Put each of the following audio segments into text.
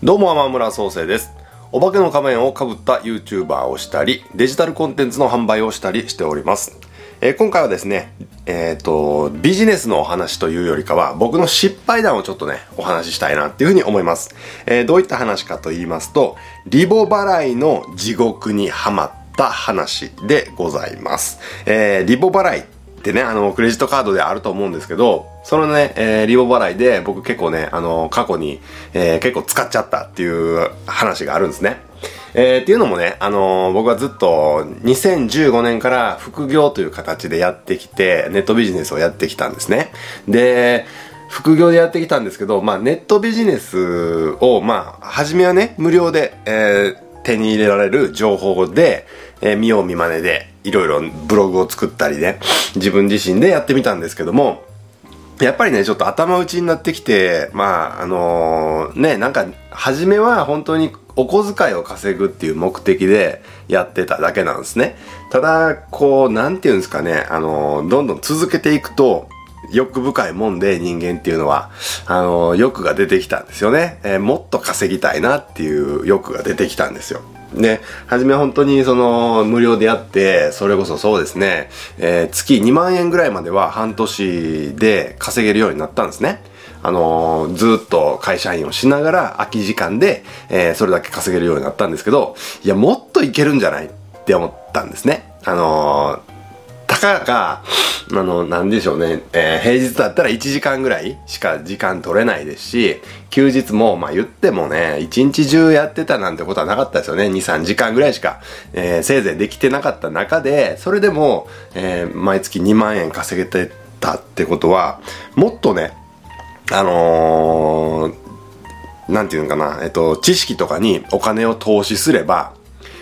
どうも、天村創生です。お化けの仮面をかぶった YouTuber をしたり、デジタルコンテンツの販売をしたりしております。えー今回はですね、えっ、と、ビジネスのお話というよりかは、僕の失敗談をちょっとね、お話ししたいなっていうふうに思います。えーどういった話かと言いますと、リボ払いの地獄にはまった話でございます。えリボ払いってね、あの、クレジットカードであると思うんですけど、そのね、えーリボ払いで僕結構ね、あの、過去に、えー結構使っちゃったっていう話があるんですね。えーっていうのもね、あの僕はずっと2015年から副業という形でやってきて、ネットビジネスをやってきたんですね。で、副業でやってきたんですけど、まあネットビジネスを、まあ、初めはね、無料で、えー手に入れられる情報で、えー見よう見まねで、いろいろブログを作ったりね、自分自身でやってみたんですけども、やっぱりね、ちょっと頭打ちになってきて、まあ、あのね、なんか、初めは本当にお小遣いを稼ぐっていう目的でやってただけなんですね。ただ、こう、なんていうんですかね、あのどんどん続けていくと、欲深いもんで人間っていうのは、あの欲が出てきたんですよね。えーもっと稼ぎたいなっていう欲が出てきたんですよ。で、初め本当にその無料でやって、それこそそうですね、えー月2万円ぐらいまでは半年で稼げるようになったんですね。あのーずっと会社員をしながら空き時間で、えーそれだけ稼げるようになったんですけど、いや、もっといけるんじゃないって思ったんですね。あのかが、あの、なんでしょうね、えー平日だったら1時間ぐらいしか時間取れないですし、休日も、まあ言ってもね、1日中やってたなんてことはなかったですよね。2、3時間ぐらいしか、えーせいぜいできてなかった中で、それでも、えー毎月2万円稼げてたってことは、もっとね、あのーなんていうのかな、えっと、知識とかにお金を投資すれば、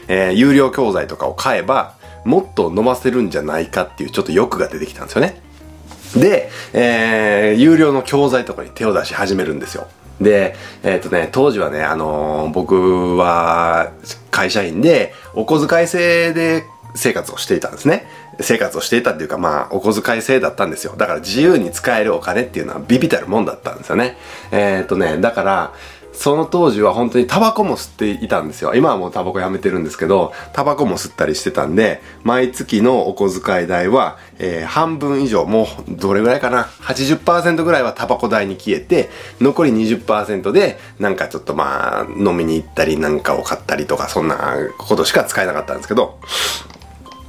えー有料教材とかを買えば、もっと伸ばせるんじゃないかっていうちょっと欲が出てきたんですよね。で、えー有料の教材とかに手を出し始めるんですよ。で、えっ、とね、当時はね、あのー僕は会社員で、お小遣い制で生活をしていたんですね。生活をしていたっていうか、まあ、お小遣い制だったんですよ。だから自由に使えるお金っていうのはビビたるもんだったんですよね。えっ、とね、だから、その当時は本当にタバコも吸っていたんですよ。今はもうタバコやめてるんですけど、タバコも吸ったりしてたんで、毎月のお小遣い代は、えー半分以上、もうどれぐらいかな、80%ぐらいはタバコ代に消えて、残り20%で、なんかちょっとまあ、飲みに行ったりなんかを買ったりとか、そんなことしか使えなかったんですけど、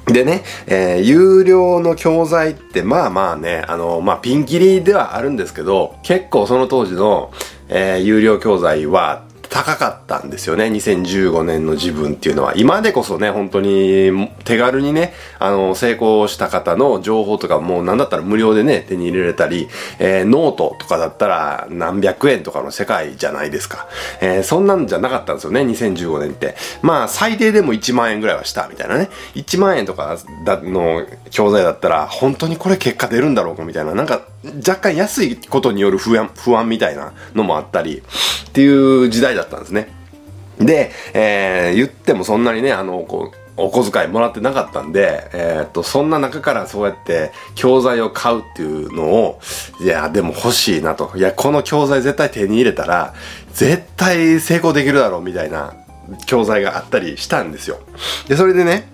でね、えー有料の教材ってまあまあね、あの、まあピンキリではあるんですけど、結構その当時の、えー有料教材は高かったんですよね。2015年の自分っていうのは。今でこそね、本当に手軽にね、あの、成功した方の情報とかもうなんだったら無料でね、手に入れれたり、えーノートとかだったら何百円とかの世界じゃないですか。えーそんなんじゃなかったんですよね、2015年って。まあ、最低でも1万円ぐらいはした、みたいなね。1万円とかの教材だったら、本当にこれ結果出るんだろうか、みたいな。なんか、若干安いことによる不安、不安みたいなのもあったり、っていう時代だったんですね。で、えー言ってもそんなにね、あの、こう、お小遣いもらってなかったんで、えーっと、そんな中からそうやって教材を買うっていうのを、いや、でも欲しいなと。いや、この教材絶対手に入れたら、絶対成功できるだろうみたいな教材があったりしたんですよ。で、それでね、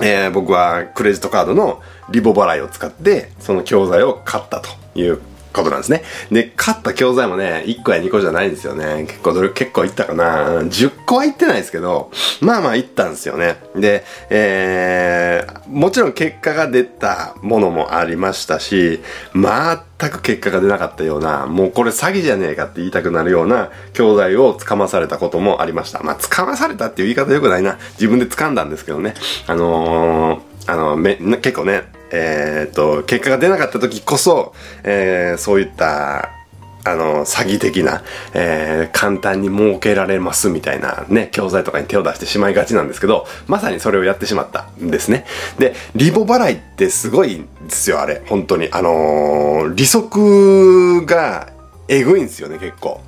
えー僕はクレジットカードのリボ払いを使って、その教材を買ったということなんですね。で、買った教材もね、1個や2個じゃないんですよね。結構どれ、結構いったかな ?10 個はいってないですけど、まあまあいったんですよね。で、えー、もちろん結果が出たものもありましたし、全く結果が出なかったような、もうこれ詐欺じゃねえかって言いたくなるような教材をつかまされたこともありました。まあ、つかまされたっていう言い方よくないな。自分で掴んだんですけどね。あのー、あの、め、結構ね、えーっと、結果が出なかった時こそ、えーそういった、あの、詐欺的な、えー簡単に儲けられますみたいなね、教材とかに手を出してしまいがちなんですけど、まさにそれをやってしまったんですね。で、リボ払いってすごいんですよ、あれ。本当に。あのー利息がえぐいんですよね、結構。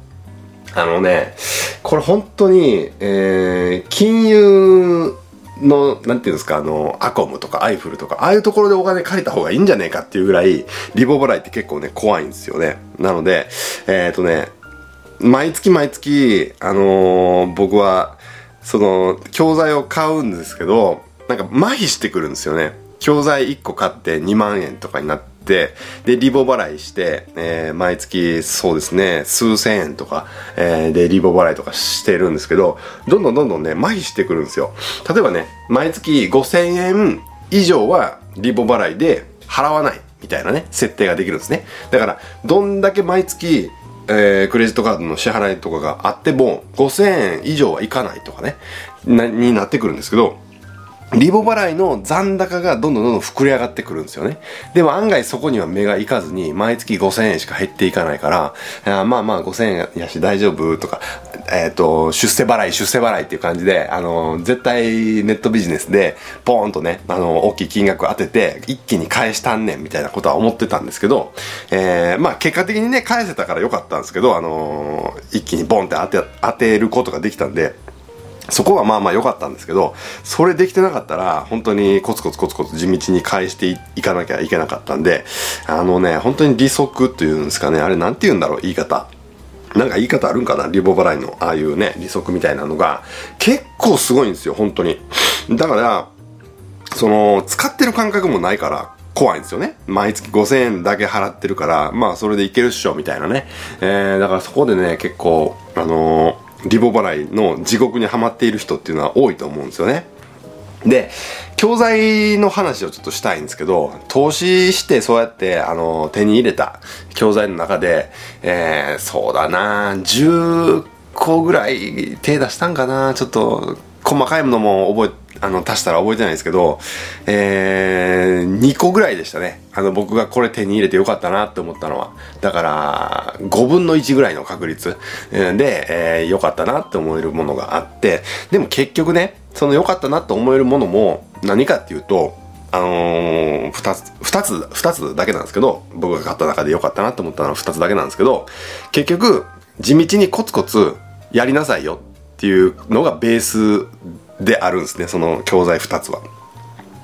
あのね、これ本当に、えー金融の、なんていうんですか、あの、アコムとかアイフルとか、ああいうところでお金借りた方がいいんじゃねえかっていうぐらい、リボ払いって結構ね、怖いんですよね。なので、えっ、とね、毎月毎月、あのー僕は、その、教材を買うんですけど、なんか麻痺してくるんですよね。教材1個買って2万円とかになって、で、リボ払いして、えー毎月、そうですね、数千円とか、えーで、リボ払いとかしてるんですけど、どんどんどんどんね、麻痺してくるんですよ。例えばね、毎月5000円以上はリボ払いで払わないみたいなね、設定ができるんですね。だから、どんだけ毎月、えークレジットカードの支払いとかがあっても、5000円以上はいかないとかね、な、になってくるんですけど、リボ払いの残高がどんどんどんどん膨れ上がってくるんですよね。でも案外そこには目がいかずに、毎月5000円しか減っていかないから、あまあまあ5000円やし大丈夫とか、えっ、と、出世払い、出世払いっていう感じで、あの、絶対ネットビジネスで、ポーンとね、あの、大きい金額当てて、一気に返したんねんみたいなことは思ってたんですけど、えーまあ結果的にね、返せたから良かったんですけど、あの一気にボンって当て、当てることができたんで、そこはまあまあ良かったんですけど、それできてなかったら、本当にコツコツコツコツ地道に返していかなきゃいけなかったんで、あのね、本当に利息っていうんですかね、あれなんて言うんだろう、言い方。なんか言い方あるんかなリボ払いの、ああいうね、利息みたいなのが、結構すごいんですよ、本当に。だから、その、使ってる感覚もないから、怖いんですよね。毎月5000円だけ払ってるから、まあそれでいけるっしょ、みたいなね。えー、だからそこでね、結構、あのーリボ払いの地獄にはまっている人っていうのは多いと思うんですよね。で、教材の話をちょっとしたいんですけど、投資してそうやって、あの、手に入れた教材の中で、えー、そうだな10個ぐらい手出したんかなちょっと、細かいものも覚え、あの、足したら覚えてないですけど、えー、2個ぐらいでしたね。あの、僕がこれ手に入れてよかったなって思ったのは。だから、5分の1ぐらいの確率で、えー、よかったなって思えるものがあって、でも結局ね、その良かったなって思えるものも何かっていうと、あのー、二つ、二つ、二つだけなんですけど、僕が買った中で良かったなって思ったのは二つだけなんですけど、結局、地道にコツコツやりなさいよっていうのがベースであるんですね、その教材二つは。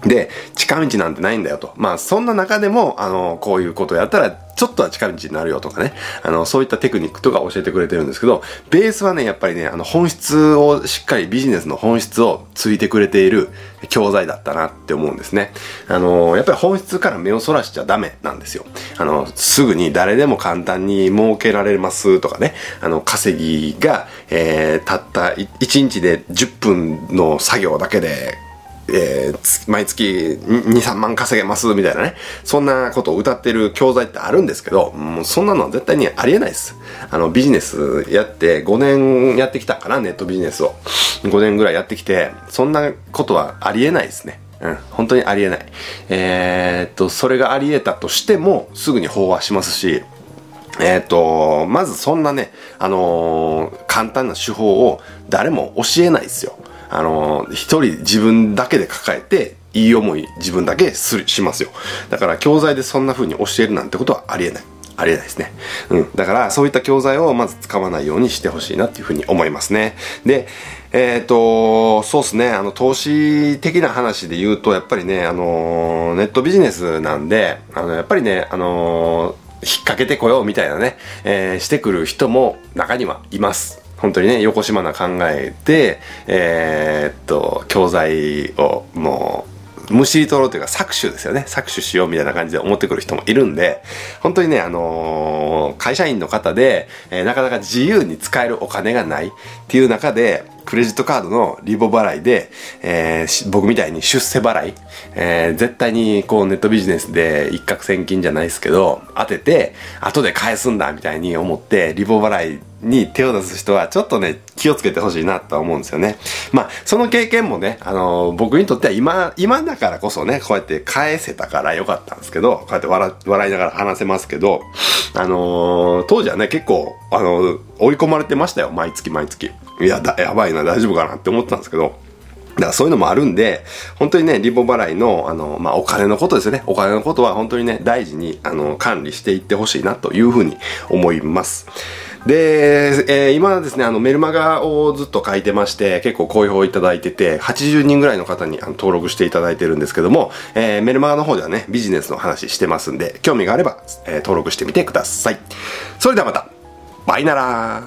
で、近道なんてないんだよと。まあ、そんな中でも、あの、こういうことをやったら、ちょっとは近道になるよとかね。あの、そういったテクニックとか教えてくれてるんですけど、ベースはね、やっぱりね、あの、本質をしっかりビジネスの本質をついてくれている教材だったなって思うんですね。あの、やっぱり本質から目をそらしちゃダメなんですよ。あの、すぐに誰でも簡単に儲けられますとかね。あの、稼ぎが、えー、たった1日で10分の作業だけで、えー毎月2、3万稼げますみたいなね。そんなことを歌ってる教材ってあるんですけど、もうそんなのは絶対にありえないです。あの、ビジネスやって5年やってきたかな、ネットビジネスを。5年ぐらいやってきて、そんなことはありえないですね。うん、本当にありえない。えーっと、それがありえたとしても、すぐに飽和しますし、えっ、と、まずそんなね、あのー簡単な手法を誰も教えないですよ。あのー一人自分だけで抱えて、いい思い自分だけするしますよ。だから教材でそんな風に教えるなんてことはありえない。ありえないですね。うん。だから、そういった教材をまず使わないようにしてほしいなっていうふうに思いますね。で、えっ、と、そうですね、あの、投資的な話で言うと、やっぱりね、あのネットビジネスなんで、あの、やっぱりね、あの引っ掛けてこようみたいなね、えーしてくる人も中にはいます。本当にね、横島な考えで、えーっと、教材をもう、むしり取ろうというか搾取ですよね。搾取しようみたいな感じで思ってくる人もいるんで、本当にね、あのー会社員の方で、えーなかなか自由に使えるお金がないっていう中で、クレジットカードのリボ払いで、えー僕みたいに出世払い、えー絶対にこうネットビジネスで一攫千金じゃないですけど、当てて、後で返すんだみたいに思って、リボ払いに手を出す人はちょっとね、気をつけてほしいなと思うんですよね。まあ、その経験もね、あのー僕にとっては今、今だからこそね、こうやって返せたからよかったんですけど、こうやって笑笑いながら話せますけど、あのー当時はね、結構、あのー追い込まれてましたよ、毎月毎月。いや、だ、やばいな、大丈夫かなって思ったんですけど、だからそういうのもあるんで、本当にね、リボ払いの、あの、まあ、お金のことですよね。お金のことは本当にね、大事に、あの、管理していってほしいなというふうに思います。で、えー今ですね、あの、メルマガをずっと書いてまして、結構好評いただいてて、80人ぐらいの方にあの登録していただいてるんですけども、えーメルマガの方ではね、ビジネスの話してますんで、興味があれば、えー登録してみてください。それではまたバイなら